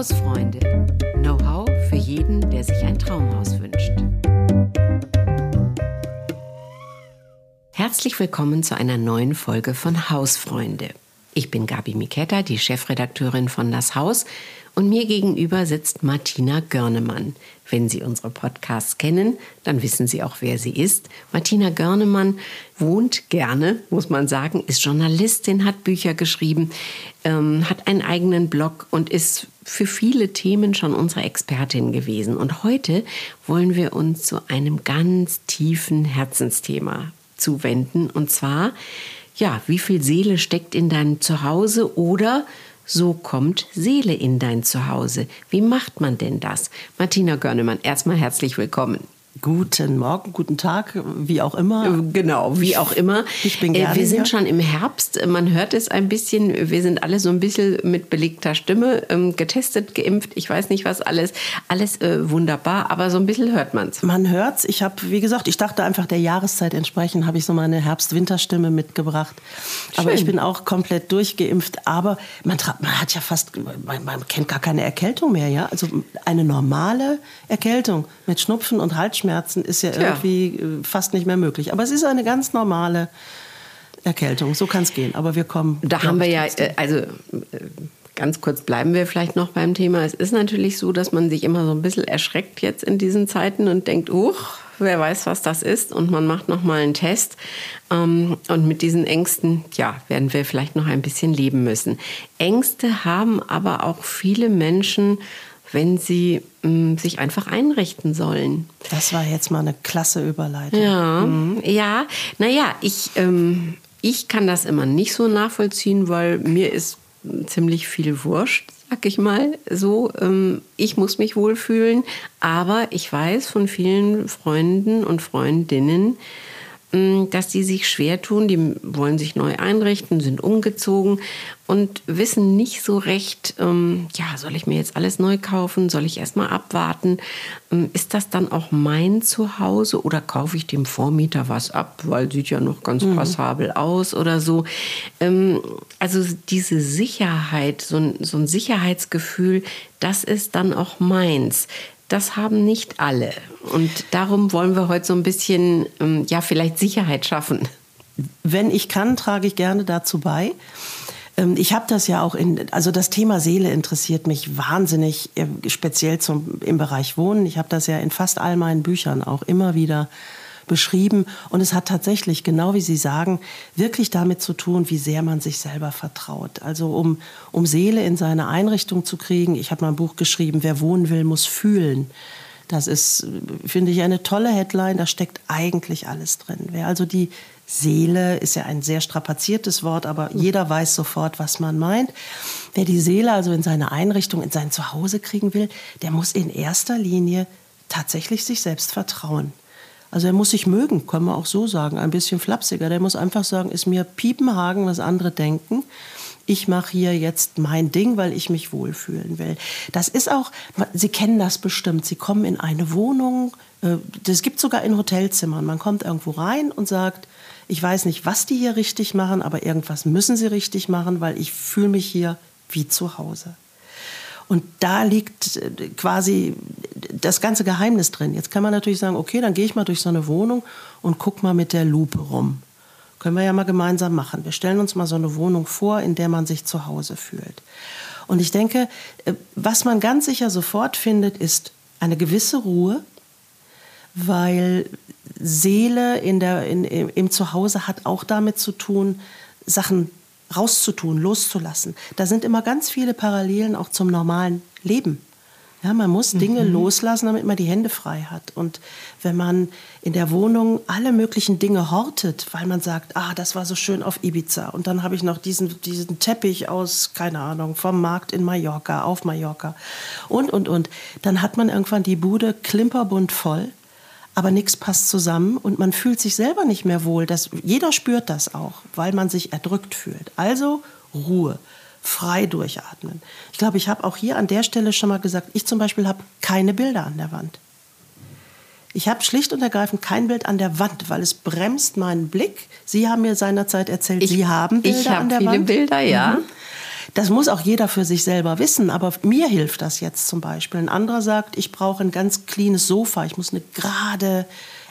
Hausfreunde. Know-how für jeden, der sich ein Traumhaus wünscht. Herzlich willkommen zu einer neuen Folge von Hausfreunde. Ich bin Gabi Miketta, die Chefredakteurin von Das Haus und mir gegenüber sitzt Martina Görnemann. Wenn Sie unsere Podcasts kennen, dann wissen Sie auch, wer sie ist. Martina Görnemann wohnt gerne, muss man sagen, ist Journalistin, hat Bücher geschrieben, ähm, hat einen eigenen Blog und ist für viele Themen schon unsere Expertin gewesen. Und heute wollen wir uns zu einem ganz tiefen Herzensthema zuwenden. Und zwar, ja, wie viel Seele steckt in deinem Zuhause oder so kommt Seele in dein Zuhause. Wie macht man denn das? Martina Görnemann, erstmal herzlich willkommen. Guten Morgen, guten Tag, wie auch immer. Äh, genau, wie auch immer. Ich bin gerne äh, Wir sind hier. schon im Herbst. Man hört es ein bisschen. Wir sind alle so ein bisschen mit belegter Stimme ähm, getestet, geimpft. Ich weiß nicht was alles. Alles äh, wunderbar, aber so ein bisschen hört man es. Man hört's. Ich habe, wie gesagt, ich dachte einfach der Jahreszeit entsprechend habe ich so meine Herbst-Winterstimme mitgebracht. Aber Schön. ich bin auch komplett durchgeimpft. Aber man, man hat ja fast, man, man kennt gar keine Erkältung mehr, ja. Also eine normale Erkältung mit Schnupfen und Halsschmerzen ist ja Tja. irgendwie äh, fast nicht mehr möglich. Aber es ist eine ganz normale Erkältung. So kann es gehen. Aber wir kommen. Da haben wir ja, äh, also äh, ganz kurz bleiben wir vielleicht noch beim Thema. Es ist natürlich so, dass man sich immer so ein bisschen erschreckt jetzt in diesen Zeiten und denkt, uch, wer weiß, was das ist. Und man macht noch mal einen Test. Ähm, Und mit diesen Ängsten, ja, werden wir vielleicht noch ein bisschen leben müssen. Ängste haben aber auch viele Menschen, wenn sie mh, sich einfach einrichten sollen. Das war jetzt mal eine klasse Überleitung. Ja, ja. Naja, ich, ähm, ich kann das immer nicht so nachvollziehen, weil mir ist ziemlich viel wurscht, sag ich mal so. Ähm, ich muss mich wohlfühlen, aber ich weiß von vielen Freunden und Freundinnen, dass die sich schwer tun, die wollen sich neu einrichten, sind umgezogen und wissen nicht so recht, ähm, ja, soll ich mir jetzt alles neu kaufen, soll ich erstmal abwarten, ähm, ist das dann auch mein Zuhause oder kaufe ich dem Vormieter was ab, weil sieht ja noch ganz passabel aus oder so. Ähm, also diese Sicherheit, so ein, so ein Sicherheitsgefühl, das ist dann auch meins. Das haben nicht alle. Und darum wollen wir heute so ein bisschen, ähm, ja, vielleicht Sicherheit schaffen. Wenn ich kann, trage ich gerne dazu bei. Ähm, Ich habe das ja auch in, also das Thema Seele interessiert mich wahnsinnig, äh, speziell zum, im Bereich Wohnen. Ich habe das ja in fast all meinen Büchern auch immer wieder beschrieben. Und es hat tatsächlich, genau wie Sie sagen, wirklich damit zu tun, wie sehr man sich selber vertraut. Also um, um Seele in seine Einrichtung zu kriegen. Ich habe mal ein Buch geschrieben, wer wohnen will, muss fühlen. Das ist, finde ich, eine tolle Headline. Da steckt eigentlich alles drin. Wer also die Seele, ist ja ein sehr strapaziertes Wort, aber jeder weiß sofort, was man meint. Wer die Seele also in seine Einrichtung, in sein Zuhause kriegen will, der muss in erster Linie tatsächlich sich selbst vertrauen. Also er muss sich mögen, kann man auch so sagen, ein bisschen flapsiger. Der muss einfach sagen, ist mir Piepenhagen, was andere denken. Ich mache hier jetzt mein Ding, weil ich mich wohlfühlen will. Das ist auch, Sie kennen das bestimmt. Sie kommen in eine Wohnung, äh, das gibt sogar in Hotelzimmern. Man kommt irgendwo rein und sagt, ich weiß nicht, was die hier richtig machen, aber irgendwas müssen sie richtig machen, weil ich fühle mich hier wie zu Hause. Und da liegt äh, quasi das ganze Geheimnis drin. Jetzt kann man natürlich sagen, okay, dann gehe ich mal durch so eine Wohnung und guck mal mit der Lupe rum. Können wir ja mal gemeinsam machen. Wir stellen uns mal so eine Wohnung vor, in der man sich zu Hause fühlt. Und ich denke, äh, was man ganz sicher sofort findet, ist eine gewisse Ruhe, weil Seele in der, in, im, im Zuhause hat auch damit zu tun, Sachen rauszutun, loszulassen. Da sind immer ganz viele Parallelen auch zum normalen Leben. Ja, man muss Dinge loslassen, damit man die Hände frei hat. Und wenn man in der Wohnung alle möglichen Dinge hortet, weil man sagt, ah, das war so schön auf Ibiza und dann habe ich noch diesen, diesen Teppich aus, keine Ahnung, vom Markt in Mallorca, auf Mallorca und, und, und, dann hat man irgendwann die Bude klimperbunt voll, aber nichts passt zusammen und man fühlt sich selber nicht mehr wohl. Das, jeder spürt das auch, weil man sich erdrückt fühlt. Also Ruhe frei durchatmen. Ich glaube, ich habe auch hier an der Stelle schon mal gesagt, ich zum Beispiel habe keine Bilder an der Wand. Ich habe schlicht und ergreifend kein Bild an der Wand, weil es bremst meinen Blick. Sie haben mir seinerzeit erzählt, Sie haben Bilder ich hab an der viele Wand. Bilder, ja. Mhm. Das muss auch jeder für sich selber wissen, aber mir hilft das jetzt zum Beispiel. Ein anderer sagt, ich brauche ein ganz cleanes Sofa, ich muss eine gerade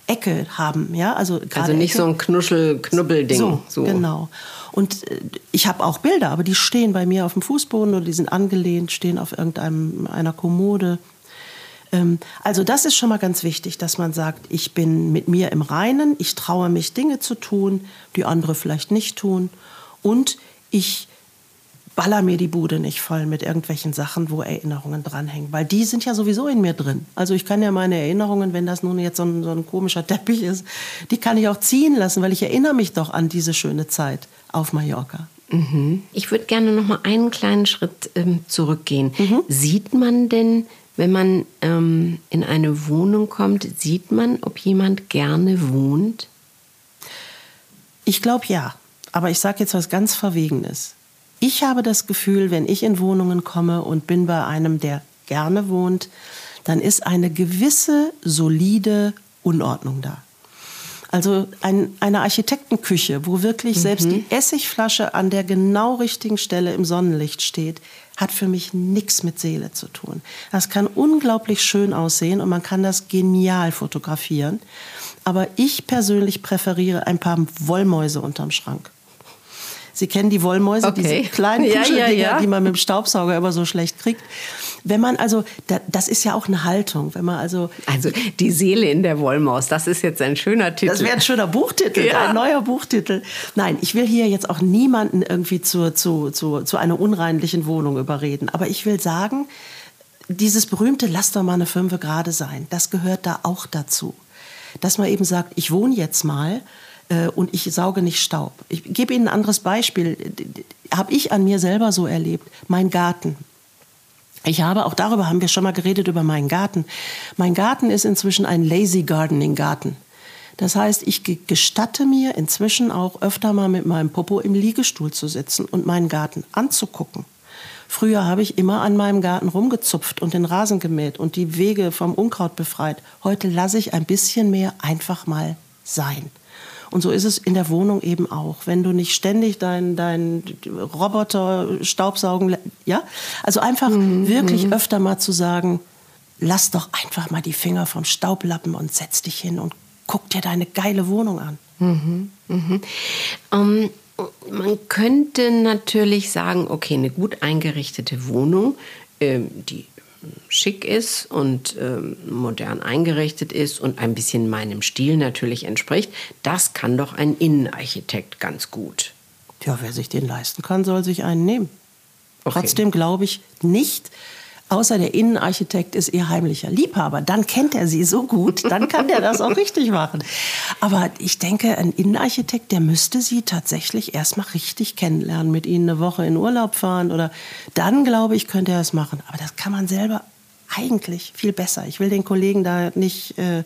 Ecke haben, ja, also also nicht Ecke. so ein Knuschel Knubbelding. So, so. genau. Und äh, ich habe auch Bilder, aber die stehen bei mir auf dem Fußboden oder die sind angelehnt, stehen auf irgendeiner Kommode. Ähm, also das ist schon mal ganz wichtig, dass man sagt, ich bin mit mir im Reinen, ich traue mich Dinge zu tun, die andere vielleicht nicht tun und ich baller mir die Bude nicht voll mit irgendwelchen Sachen, wo Erinnerungen dranhängen. Weil die sind ja sowieso in mir drin. Also ich kann ja meine Erinnerungen, wenn das nun jetzt so ein, so ein komischer Teppich ist, die kann ich auch ziehen lassen, weil ich erinnere mich doch an diese schöne Zeit auf Mallorca. Mhm. Ich würde gerne noch mal einen kleinen Schritt ähm, zurückgehen. Mhm. Sieht man denn, wenn man ähm, in eine Wohnung kommt, sieht man, ob jemand gerne wohnt? Ich glaube ja. Aber ich sage jetzt was ganz Verwegenes. Ich habe das Gefühl, wenn ich in Wohnungen komme und bin bei einem, der gerne wohnt, dann ist eine gewisse solide Unordnung da. Also ein, eine Architektenküche, wo wirklich mhm. selbst die Essigflasche an der genau richtigen Stelle im Sonnenlicht steht, hat für mich nichts mit Seele zu tun. Das kann unglaublich schön aussehen und man kann das genial fotografieren. Aber ich persönlich präferiere ein paar Wollmäuse unterm Schrank. Sie kennen die Wollmäuse, okay. diese kleinen ja, ja, ja. die man mit dem Staubsauger immer so schlecht kriegt. Wenn man also, das ist ja auch eine Haltung, wenn man also. Also die Seele in der Wollmaus, das ist jetzt ein schöner Titel. Das wäre ein schöner Buchtitel, ein neuer Buchtitel. Nein, ich will hier jetzt auch niemanden irgendwie zu, zu, zu, zu einer unreinlichen Wohnung überreden. Aber ich will sagen, dieses berühmte Lass doch mal eine Fünfe gerade sein, das gehört da auch dazu. Dass man eben sagt, ich wohne jetzt mal und ich sauge nicht Staub. Ich gebe Ihnen ein anderes Beispiel. Habe ich an mir selber so erlebt. Mein Garten. Ich habe, auch darüber haben wir schon mal geredet, über meinen Garten. Mein Garten ist inzwischen ein Lazy Gardening Garten. Das heißt, ich gestatte mir inzwischen auch öfter mal mit meinem Popo im Liegestuhl zu sitzen und meinen Garten anzugucken. Früher habe ich immer an meinem Garten rumgezupft und den Rasen gemäht und die Wege vom Unkraut befreit. Heute lasse ich ein bisschen mehr einfach mal sein. Und so ist es in der Wohnung eben auch. Wenn du nicht ständig deinen dein Roboter Staubsaugen, ja, also einfach mhm. wirklich mhm. öfter mal zu sagen, lass doch einfach mal die Finger vom Staublappen und setz dich hin und guck dir deine geile Wohnung an. Mhm. Mhm. Ähm, man könnte natürlich sagen, okay, eine gut eingerichtete Wohnung, äh, die schick ist und ähm, modern eingerichtet ist und ein bisschen meinem Stil natürlich entspricht, das kann doch ein Innenarchitekt ganz gut. Ja, wer sich den leisten kann, soll sich einen nehmen. Okay. Trotzdem glaube ich nicht, Außer der Innenarchitekt ist ihr heimlicher Liebhaber. Dann kennt er sie so gut, dann kann der das auch richtig machen. Aber ich denke, ein Innenarchitekt, der müsste sie tatsächlich erstmal richtig kennenlernen, mit ihnen eine Woche in Urlaub fahren oder dann, glaube ich, könnte er es machen. Aber das kann man selber eigentlich viel besser. Ich will den Kollegen da nicht äh,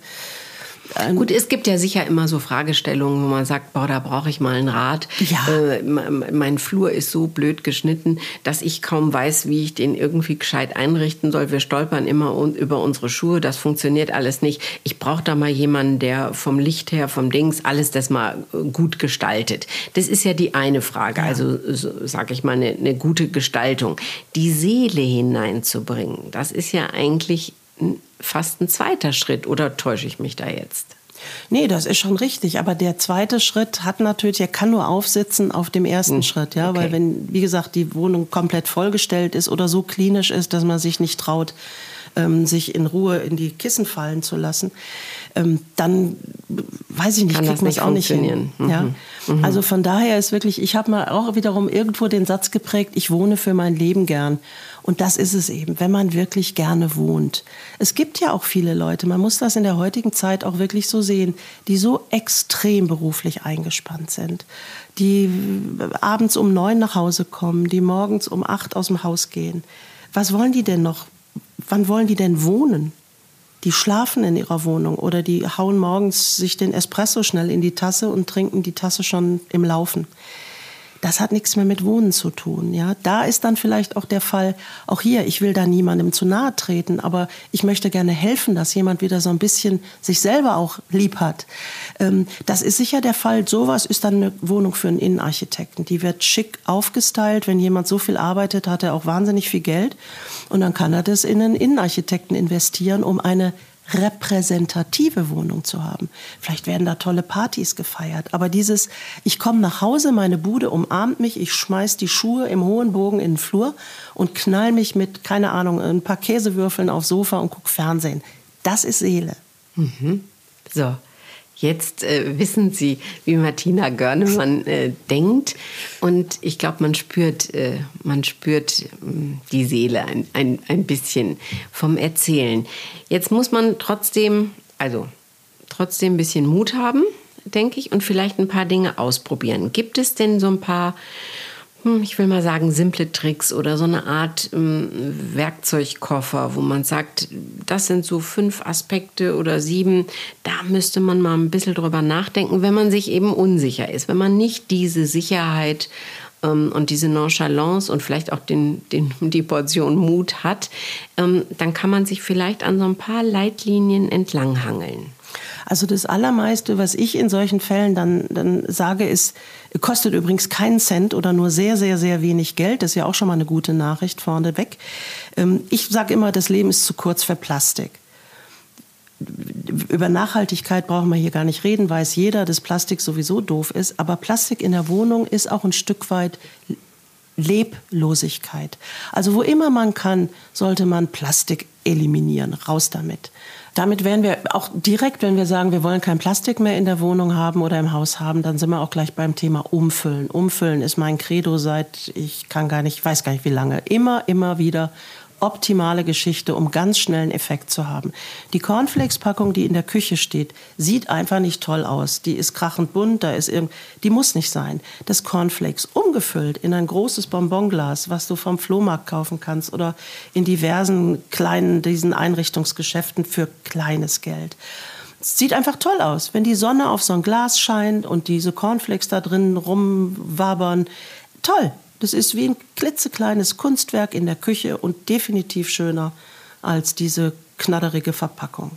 Gut, es gibt ja sicher immer so Fragestellungen, wo man sagt, boah, da brauche ich mal einen Rat. Ja. Äh, mein Flur ist so blöd geschnitten, dass ich kaum weiß, wie ich den irgendwie gescheit einrichten soll. Wir stolpern immer über unsere Schuhe, das funktioniert alles nicht. Ich brauche da mal jemanden, der vom Licht her, vom Dings, alles das mal äh, gut gestaltet. Das ist ja die eine Frage, ja. also so, sag ich mal, eine, eine gute Gestaltung. Die Seele hineinzubringen, das ist ja eigentlich fast ein zweiter Schritt oder täusche ich mich da jetzt? Nee, das ist schon richtig. Aber der zweite Schritt hat natürlich, er kann nur aufsitzen auf dem ersten hm. Schritt, ja, okay. weil wenn, wie gesagt, die Wohnung komplett vollgestellt ist oder so klinisch ist, dass man sich nicht traut, ähm, sich in Ruhe in die Kissen fallen zu lassen, ähm, dann weiß ich nicht, kann das nicht auch nicht hin. Mhm. Ja? Mhm. Also von daher ist wirklich, ich habe mal auch wiederum irgendwo den Satz geprägt, ich wohne für mein Leben gern. Und das ist es eben, wenn man wirklich gerne wohnt. Es gibt ja auch viele Leute, man muss das in der heutigen Zeit auch wirklich so sehen, die so extrem beruflich eingespannt sind, die abends um neun nach Hause kommen, die morgens um acht aus dem Haus gehen. Was wollen die denn noch? Wann wollen die denn wohnen? Die schlafen in ihrer Wohnung oder die hauen morgens sich den Espresso schnell in die Tasse und trinken die Tasse schon im Laufen das hat nichts mehr mit Wohnen zu tun. Ja, da ist dann vielleicht auch der Fall, auch hier, ich will da niemandem zu nahe treten, aber ich möchte gerne helfen, dass jemand wieder so ein bisschen sich selber auch lieb hat. Ähm, das ist sicher der Fall. Sowas ist dann eine Wohnung für einen Innenarchitekten. Die wird schick aufgestylt. Wenn jemand so viel arbeitet, hat er auch wahnsinnig viel Geld. Und dann kann er das in einen Innenarchitekten investieren, um eine repräsentative Wohnung zu haben. Vielleicht werden da tolle Partys gefeiert, aber dieses, ich komme nach Hause, meine Bude umarmt mich, ich schmeiß die Schuhe im hohen Bogen in den Flur und knall mich mit, keine Ahnung, ein paar Käsewürfeln aufs Sofa und guck Fernsehen. Das ist Seele. Mhm. So, Jetzt äh, wissen Sie, wie Martina Görnemann äh, denkt. Und ich glaube, man spürt, äh, man spürt äh, die Seele ein, ein, ein bisschen vom Erzählen. Jetzt muss man trotzdem, also trotzdem ein bisschen Mut haben, denke ich, und vielleicht ein paar Dinge ausprobieren. Gibt es denn so ein paar ich will mal sagen, simple Tricks oder so eine Art ähm, Werkzeugkoffer, wo man sagt, das sind so fünf Aspekte oder sieben, da müsste man mal ein bisschen drüber nachdenken, wenn man sich eben unsicher ist, wenn man nicht diese Sicherheit ähm, und diese Nonchalance und vielleicht auch den, den, die Portion Mut hat, ähm, dann kann man sich vielleicht an so ein paar Leitlinien entlanghangeln. Also das Allermeiste, was ich in solchen Fällen dann, dann sage, ist, kostet übrigens keinen Cent oder nur sehr, sehr, sehr wenig Geld. Das ist ja auch schon mal eine gute Nachricht vorneweg. Ähm, ich sage immer, das Leben ist zu kurz für Plastik. Über Nachhaltigkeit brauchen wir hier gar nicht reden, weiß jeder, dass Plastik sowieso doof ist. Aber Plastik in der Wohnung ist auch ein Stück weit Leblosigkeit. Also wo immer man kann, sollte man Plastik eliminieren. Raus damit. Damit wären wir auch direkt, wenn wir sagen, wir wollen kein Plastik mehr in der Wohnung haben oder im Haus haben, dann sind wir auch gleich beim Thema Umfüllen. Umfüllen ist mein Credo seit, ich kann gar nicht, weiß gar nicht wie lange, immer, immer wieder optimale Geschichte, um ganz schnell einen Effekt zu haben. Die Cornflakes-Packung, die in der Küche steht, sieht einfach nicht toll aus. Die ist krachend bunt, da ist irgend, die muss nicht sein. Das Cornflakes umgefüllt in ein großes Bonbonglas, was du vom Flohmarkt kaufen kannst oder in diversen kleinen diesen Einrichtungsgeschäften für kleines Geld. Sieht einfach toll aus, wenn die Sonne auf so ein Glas scheint und diese Cornflakes da drin rumwabern. Toll, das ist wie ein klitzekleines Kunstwerk in der Küche und definitiv schöner als diese knatterige Verpackung.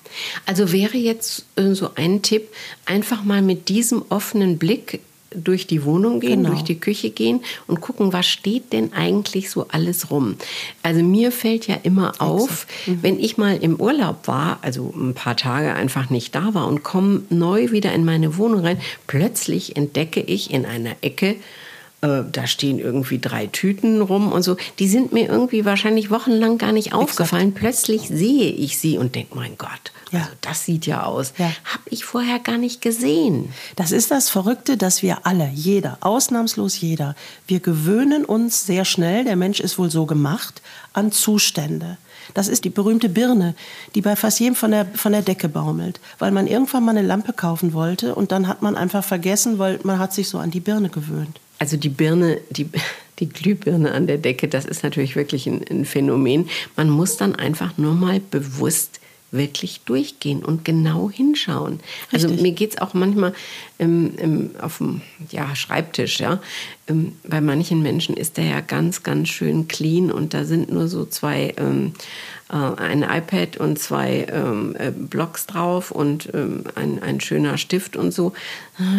Also wäre jetzt äh, so ein Tipp, einfach mal mit diesem offenen Blick durch die Wohnung gehen, genau. durch die Küche gehen und gucken, was steht denn eigentlich so alles rum. Also mir fällt ja immer auf, mhm. wenn ich mal im Urlaub war, also ein paar Tage einfach nicht da war und komme neu wieder in meine Wohnung rein, plötzlich entdecke ich in einer Ecke äh, da stehen irgendwie drei Tüten rum und so. Die sind mir irgendwie wahrscheinlich wochenlang gar nicht aufgefallen. Exakt. Plötzlich sehe ich sie und denke, mein Gott, ja. also das sieht ja aus. Ja. Habe ich vorher gar nicht gesehen. Das ist das Verrückte, dass wir alle, jeder, ausnahmslos jeder, wir gewöhnen uns sehr schnell, der Mensch ist wohl so gemacht, an Zustände. Das ist die berühmte Birne, die bei fast jedem von der, von der Decke baumelt, weil man irgendwann mal eine Lampe kaufen wollte und dann hat man einfach vergessen, weil man hat sich so an die Birne gewöhnt. Also die Birne, die, die Glühbirne an der Decke, das ist natürlich wirklich ein, ein Phänomen. Man muss dann einfach nur mal bewusst wirklich durchgehen und genau hinschauen. Also Richtig. Also mir geht es auch manchmal ähm, ähm, auf dem ja, Schreibtisch, ja. Ähm, bei manchen Menschen ist der ja ganz, ganz schön clean und da sind nur so zwei, ähm, äh, ein iPad und zwei ähm, äh, Blocks drauf und ähm, ein, ein schöner Stift und so.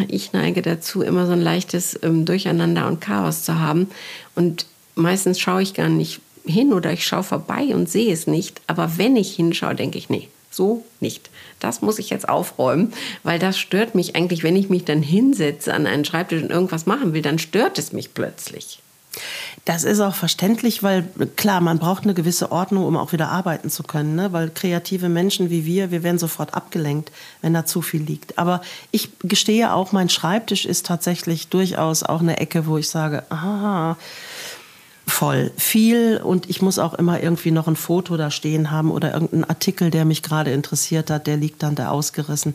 Ich neige dazu, immer so ein leichtes Durcheinander und Chaos zu haben. Und meistens schaue ich gar nicht hin oder ich schaue vorbei und sehe es nicht. Aber wenn ich hinschaue, denke ich, nee, so nicht. Das muss ich jetzt aufräumen, weil das stört mich eigentlich, wenn ich mich dann hinsetze an einen Schreibtisch und irgendwas machen will, dann stört es mich plötzlich. Das ist auch verständlich, weil klar, man braucht eine gewisse Ordnung, um auch wieder arbeiten zu können. Ne? Weil kreative Menschen wie wir, wir werden sofort abgelenkt, wenn da zu viel liegt. Aber ich gestehe auch, mein Schreibtisch ist tatsächlich durchaus auch eine Ecke, wo ich sage, aha, voll. Viel und ich muss auch immer irgendwie noch ein Foto da stehen haben oder irgendeinen Artikel, der mich gerade interessiert hat, der liegt dann da ausgerissen.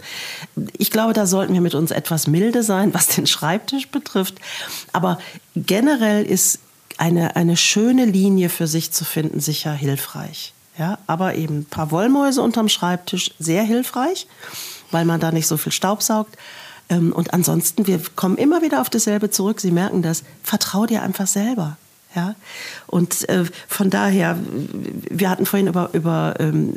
Ich glaube, da sollten wir mit uns etwas milde sein, was den Schreibtisch betrifft. Aber generell ist eine, eine schöne Linie für sich zu finden sicher hilfreich. Ja, aber eben ein paar Wollmäuse unterm Schreibtisch sehr hilfreich, weil man da nicht so viel Staub saugt. Ähm, und ansonsten, wir kommen immer wieder auf dasselbe zurück. Sie merken das. Vertrau dir einfach selber. Ja? Und äh, von daher, wir hatten vorhin über, über ähm,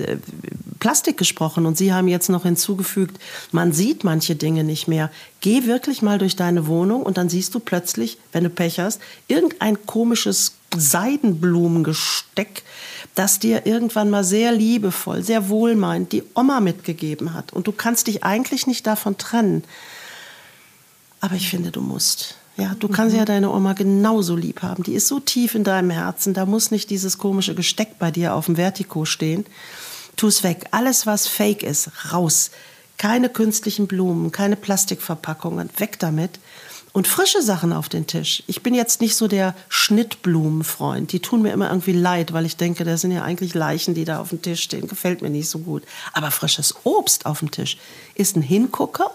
Plastik gesprochen und Sie haben jetzt noch hinzugefügt, man sieht manche Dinge nicht mehr. Geh wirklich mal durch deine Wohnung und dann siehst du plötzlich, wenn du Pech hast, irgendein komisches Seidenblumengesteck, das dir irgendwann mal sehr liebevoll, sehr wohlmeint die Oma mitgegeben hat. Und du kannst dich eigentlich nicht davon trennen. Aber ich finde, du musst. Ja, du kannst mhm. ja deine Oma genauso lieb haben. Die ist so tief in deinem Herzen. Da muss nicht dieses komische Gesteck bei dir auf dem Vertigo stehen. Tu es weg. Alles, was fake ist, raus. Keine künstlichen Blumen, keine Plastikverpackungen. Weg damit. Und frische Sachen auf den Tisch. Ich bin jetzt nicht so der Schnittblumenfreund. Die tun mir immer irgendwie leid, weil ich denke, das sind ja eigentlich Leichen, die da auf dem Tisch stehen. Gefällt mir nicht so gut. Aber frisches Obst auf dem Tisch ist ein Hingucker.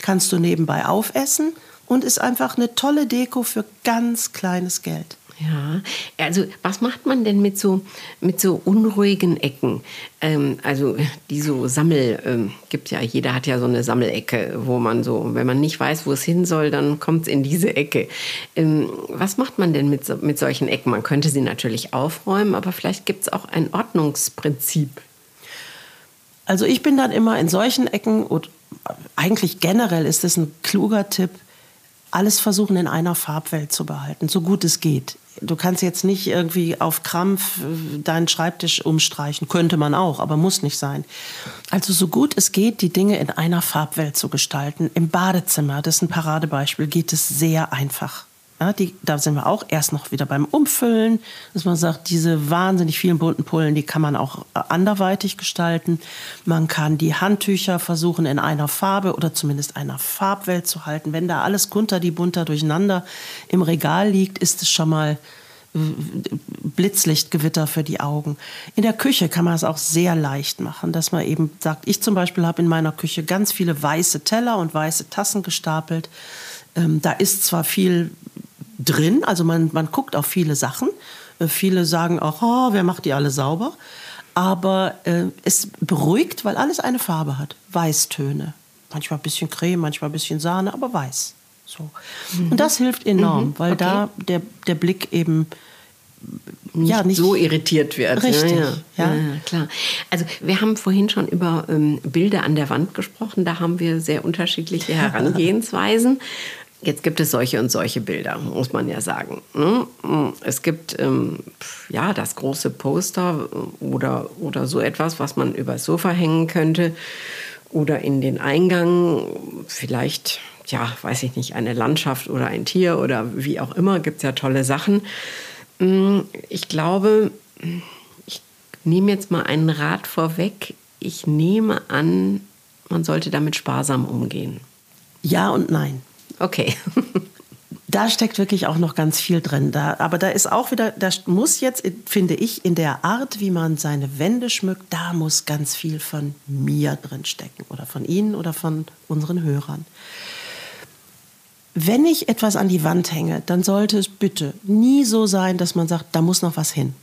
Kannst du nebenbei aufessen und ist einfach eine tolle Deko für ganz kleines Geld. Ja, also was macht man denn mit so, mit so unruhigen Ecken? Ähm, also die so Sammel, ähm, gibt ja, jeder hat ja so eine Sammelecke, wo man so, wenn man nicht weiß, wo es hin soll, dann kommt es in diese Ecke. Ähm, was macht man denn mit, mit solchen Ecken? Man könnte sie natürlich aufräumen, aber vielleicht gibt es auch ein Ordnungsprinzip. Also ich bin dann immer in solchen Ecken und eigentlich generell ist es ein kluger Tipp, alles versuchen in einer Farbwelt zu behalten, so gut es geht. Du kannst jetzt nicht irgendwie auf Krampf äh, deinen Schreibtisch umstreichen. Könnte man auch, aber muss nicht sein. Also so gut es geht, die Dinge in einer Farbwelt zu gestalten. Im Badezimmer, das ist ein Paradebeispiel, geht es sehr einfach. Ja, die, da sind wir auch erst noch wieder beim Umfüllen, dass man sagt, diese wahnsinnig vielen bunten Pullen, die kann man auch äh, anderweitig gestalten. Man kann die Handtücher versuchen, in einer Farbe oder zumindest einer Farbwelt zu halten. Wenn da alles kunter die bunter durcheinander im Regal liegt, ist es schon mal Blitzlichtgewitter für die Augen. In der Küche kann man es auch sehr leicht machen, dass man eben sagt, ich zum Beispiel habe in meiner Küche ganz viele weiße Teller und weiße Tassen gestapelt. Ähm, da ist zwar viel drin. Also man, man guckt auf viele Sachen. Äh, viele sagen auch, oh, wer macht die alle sauber? Aber äh, es beruhigt, weil alles eine Farbe hat. Weißtöne. Manchmal ein bisschen Creme, manchmal ein bisschen Sahne, aber weiß. So. Mhm. Und das hilft enorm, mhm. weil okay. da der, der Blick eben nicht, ja, nicht so irritiert wird. Richtig, ja, ja. ja, klar. Also wir haben vorhin schon über ähm, Bilder an der Wand gesprochen. Da haben wir sehr unterschiedliche Herangehensweisen. Jetzt gibt es solche und solche Bilder, muss man ja sagen. Ne? Es gibt ähm, ja das große Poster oder, oder so etwas, was man übers Sofa hängen könnte oder in den Eingang. Vielleicht, ja, weiß ich nicht, eine Landschaft oder ein Tier oder wie auch immer. Gibt es ja tolle Sachen. Mm, ich glaube, ich nehme jetzt mal einen Rat vorweg. Ich nehme an, man sollte damit sparsam umgehen. Ja und nein. Okay. da steckt wirklich auch noch ganz viel drin. Da, aber da ist auch wieder, da muss jetzt, finde ich, in der Art, wie man seine Wände schmückt, da muss ganz viel von mir drin stecken oder von Ihnen oder von unseren Hörern. Wenn ich etwas an die Wand hänge, dann sollte es bitte nie so sein, dass man sagt, da muss noch was hin.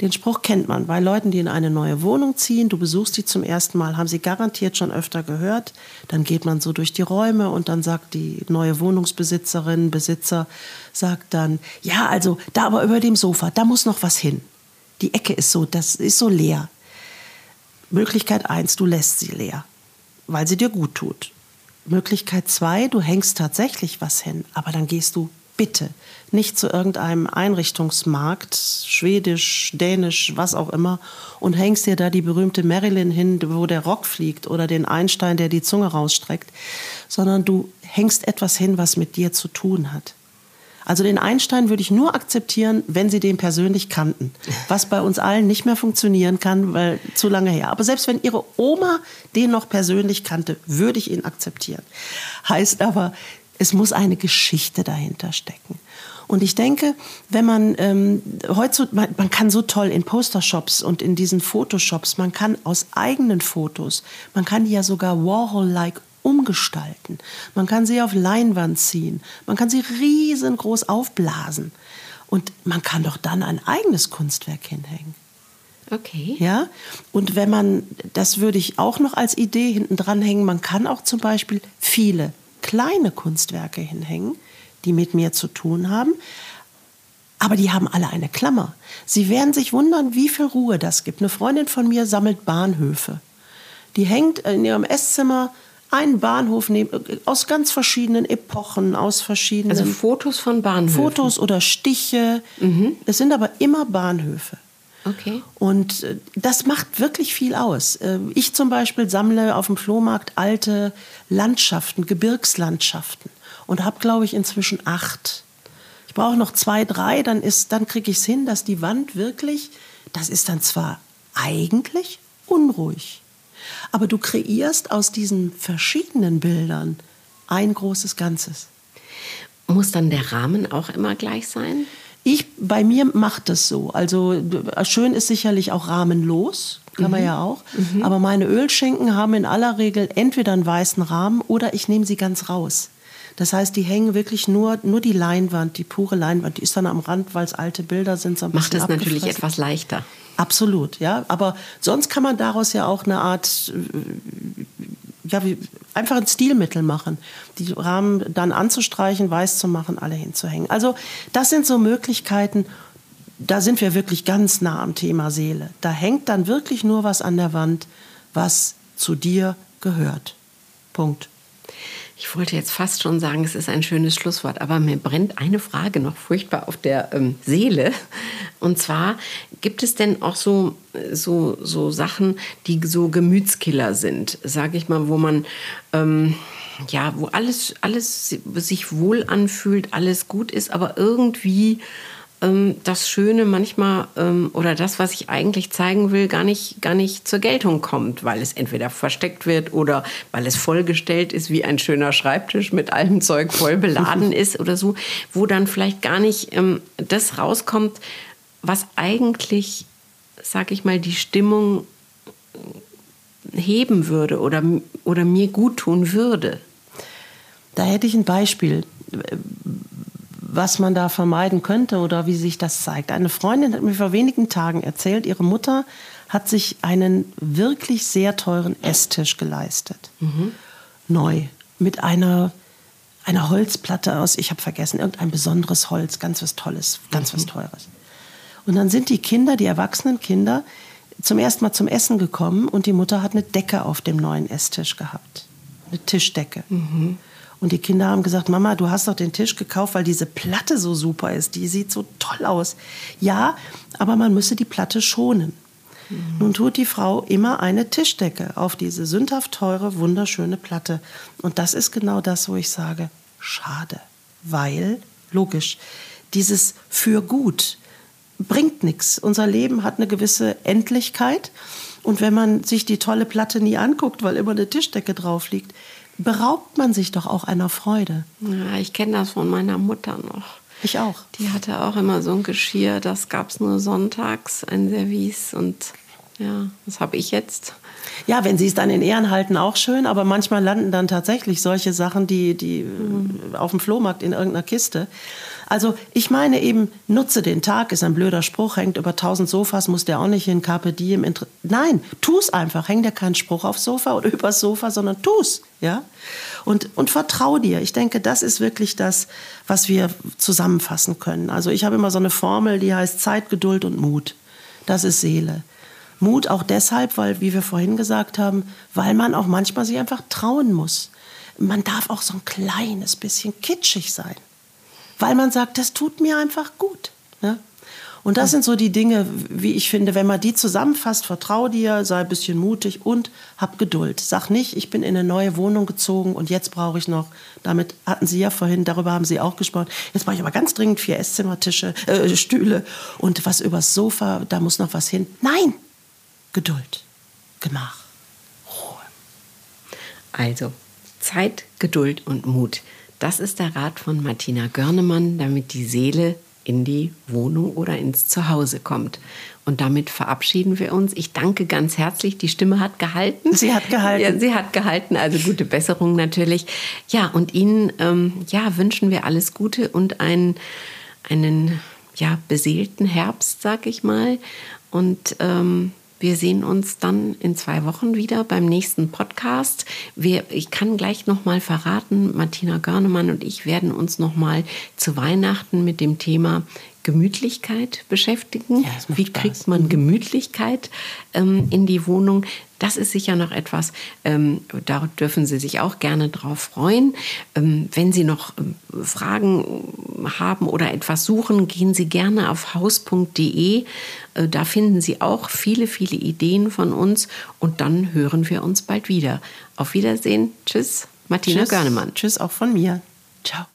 Den Spruch kennt man bei Leuten, die in eine neue Wohnung ziehen. Du besuchst sie zum ersten Mal, haben sie garantiert schon öfter gehört. Dann geht man so durch die Räume und dann sagt die neue Wohnungsbesitzerin, Besitzer, sagt dann, ja, also da aber über dem Sofa, da muss noch was hin. Die Ecke ist so, das ist so leer. Möglichkeit eins, du lässt sie leer, weil sie dir gut tut. Möglichkeit zwei, du hängst tatsächlich was hin, aber dann gehst du bitte nicht zu irgendeinem Einrichtungsmarkt, schwedisch, dänisch, was auch immer, und hängst dir da die berühmte Marilyn hin, wo der Rock fliegt, oder den Einstein, der die Zunge rausstreckt, sondern du hängst etwas hin, was mit dir zu tun hat. Also den Einstein würde ich nur akzeptieren, wenn Sie den persönlich kannten. Was bei uns allen nicht mehr funktionieren kann, weil zu lange her. Aber selbst wenn Ihre Oma den noch persönlich kannte, würde ich ihn akzeptieren. Heißt aber, es muss eine Geschichte dahinter stecken. Und ich denke, wenn man ähm, heutzutage, man, man kann so toll in Postershops und in diesen Photoshops, man kann aus eigenen Fotos, man kann die ja sogar Warhol-like umgestalten. Man kann sie auf Leinwand ziehen. Man kann sie riesengroß aufblasen. Und man kann doch dann ein eigenes Kunstwerk hinhängen. Okay. Ja, und wenn man, das würde ich auch noch als Idee hinten dran hängen, man kann auch zum Beispiel viele kleine Kunstwerke hinhängen, die mit mir zu tun haben. Aber die haben alle eine Klammer. Sie werden sich wundern, wie viel Ruhe das gibt. Eine Freundin von mir sammelt Bahnhöfe. Die hängt in ihrem Esszimmer einen Bahnhof neben, aus ganz verschiedenen Epochen, aus verschiedenen. Also Fotos von Bahnhöfen. Fotos oder Stiche. Mhm. Es sind aber immer Bahnhöfe. Okay. Und äh, das macht wirklich viel aus. Äh, ich zum Beispiel sammle auf dem Flohmarkt alte Landschaften, Gebirgslandschaften und habe, glaube ich, inzwischen acht. Ich brauche noch zwei, drei, dann, dann kriege ich es hin, dass die Wand wirklich, das ist dann zwar eigentlich unruhig, aber du kreierst aus diesen verschiedenen Bildern ein großes Ganzes. Muss dann der Rahmen auch immer gleich sein? Ich, bei mir macht es so. Also schön ist sicherlich auch rahmenlos, kann mhm. man ja auch. Mhm. Aber meine Ölschinken haben in aller Regel entweder einen weißen Rahmen oder ich nehme sie ganz raus. Das heißt, die hängen wirklich nur, nur die Leinwand, die pure Leinwand, die ist dann am Rand, weil es alte Bilder sind. So Macht es natürlich etwas leichter. Absolut, ja. Aber sonst kann man daraus ja auch eine Art, äh, ja, wie, einfach ein Stilmittel machen. Die Rahmen dann anzustreichen, weiß zu machen, alle hinzuhängen. Also, das sind so Möglichkeiten, da sind wir wirklich ganz nah am Thema Seele. Da hängt dann wirklich nur was an der Wand, was zu dir gehört. Punkt. Ich wollte jetzt fast schon sagen, es ist ein schönes Schlusswort, aber mir brennt eine Frage noch furchtbar auf der ähm, Seele. Und zwar, gibt es denn auch so, so, so Sachen, die so Gemütskiller sind, sage ich mal, wo man... Ähm, ja, wo alles, alles sich wohl anfühlt, alles gut ist, aber irgendwie ähm, das Schöne manchmal ähm, oder das, was ich eigentlich zeigen will, gar nicht, gar nicht zur Geltung kommt, weil es entweder versteckt wird oder weil es vollgestellt ist wie ein schöner Schreibtisch mit allem Zeug voll beladen ist oder so, wo dann vielleicht gar nicht ähm, das rauskommt, was eigentlich, sag ich mal, die Stimmung heben würde oder, oder mir gut tun würde. Da hätte ich ein Beispiel was man da vermeiden könnte oder wie sich das zeigt. Eine Freundin hat mir vor wenigen Tagen erzählt, ihre Mutter hat sich einen wirklich sehr teuren Esstisch geleistet. Mhm. Neu. Mit einer, einer Holzplatte aus, ich habe vergessen, irgendein besonderes Holz, ganz was Tolles, ganz mhm. was Teures. Und dann sind die Kinder, die erwachsenen Kinder, zum ersten Mal zum Essen gekommen und die Mutter hat eine Decke auf dem neuen Esstisch gehabt. Eine Tischdecke. Mhm. Und die Kinder haben gesagt, Mama, du hast doch den Tisch gekauft, weil diese Platte so super ist. Die sieht so toll aus. Ja, aber man müsse die Platte schonen. Mhm. Nun tut die Frau immer eine Tischdecke auf diese sündhaft teure, wunderschöne Platte. Und das ist genau das, wo ich sage, schade. Weil, logisch, dieses für gut bringt nichts. Unser Leben hat eine gewisse Endlichkeit. Und wenn man sich die tolle Platte nie anguckt, weil immer eine Tischdecke drauf liegt, beraubt man sich doch auch einer Freude. Ja, ich kenne das von meiner Mutter noch. Ich auch. Die hatte auch immer so ein Geschirr, das gab es nur sonntags, ein Service und ja, das habe ich jetzt. Ja, wenn sie es dann in Ehren halten, auch schön, aber manchmal landen dann tatsächlich solche Sachen, die, die mhm. auf dem Flohmarkt in irgendeiner Kiste. Also ich meine eben, nutze den Tag, ist ein blöder Spruch, hängt über tausend Sofas, muss der auch nicht hin, Carpe Diem. Nein, tu's einfach, häng dir keinen Spruch aufs Sofa oder übers Sofa, sondern tu's, ja. Und, und vertrau dir. Ich denke, das ist wirklich das, was wir zusammenfassen können. Also ich habe immer so eine Formel, die heißt Zeit, Geduld und Mut. Das ist Seele. Mut auch deshalb, weil, wie wir vorhin gesagt haben, weil man auch manchmal sich einfach trauen muss. Man darf auch so ein kleines bisschen kitschig sein weil man sagt, das tut mir einfach gut. Ne? Und das sind so die Dinge, wie ich finde, wenn man die zusammenfasst, vertrau dir, sei ein bisschen mutig und hab Geduld. Sag nicht, ich bin in eine neue Wohnung gezogen und jetzt brauche ich noch, damit hatten Sie ja vorhin, darüber haben Sie auch gesprochen, jetzt brauche ich aber ganz dringend vier Esszimmertische, äh, Stühle und was übers Sofa, da muss noch was hin. Nein, Geduld, Gemach, Ruhe. Also, Zeit, Geduld und Mut. Das ist der Rat von Martina Görnemann, damit die Seele in die Wohnung oder ins Zuhause kommt. Und damit verabschieden wir uns. Ich danke ganz herzlich. Die Stimme hat gehalten. Sie hat gehalten. Ja, sie hat gehalten. Also gute Besserung natürlich. Ja, und Ihnen ähm, ja, wünschen wir alles Gute und einen, einen ja, beseelten Herbst, sag ich mal. Und ähm, Wir sehen uns dann in zwei Wochen wieder beim nächsten Podcast. Wir, ich kann gleich noch mal verraten, Martina Görnemann und ich werden uns noch mal zu Weihnachten mit dem Thema Gemütlichkeit beschäftigen. Ja, Wie Spaß. kriegt man mhm. Gemütlichkeit ähm, in die Wohnung? Das ist sicher noch etwas, ähm, da dürfen Sie sich auch gerne drauf freuen. Ähm, wenn Sie noch ähm, Fragen haben oder etwas suchen, gehen Sie gerne auf haus.de. Äh, da finden Sie auch viele, viele Ideen von uns und dann hören wir uns bald wieder. Auf Wiedersehen. Tschüss, Martina Tschüss. Görnemann. Tschüss auch von mir. Ciao.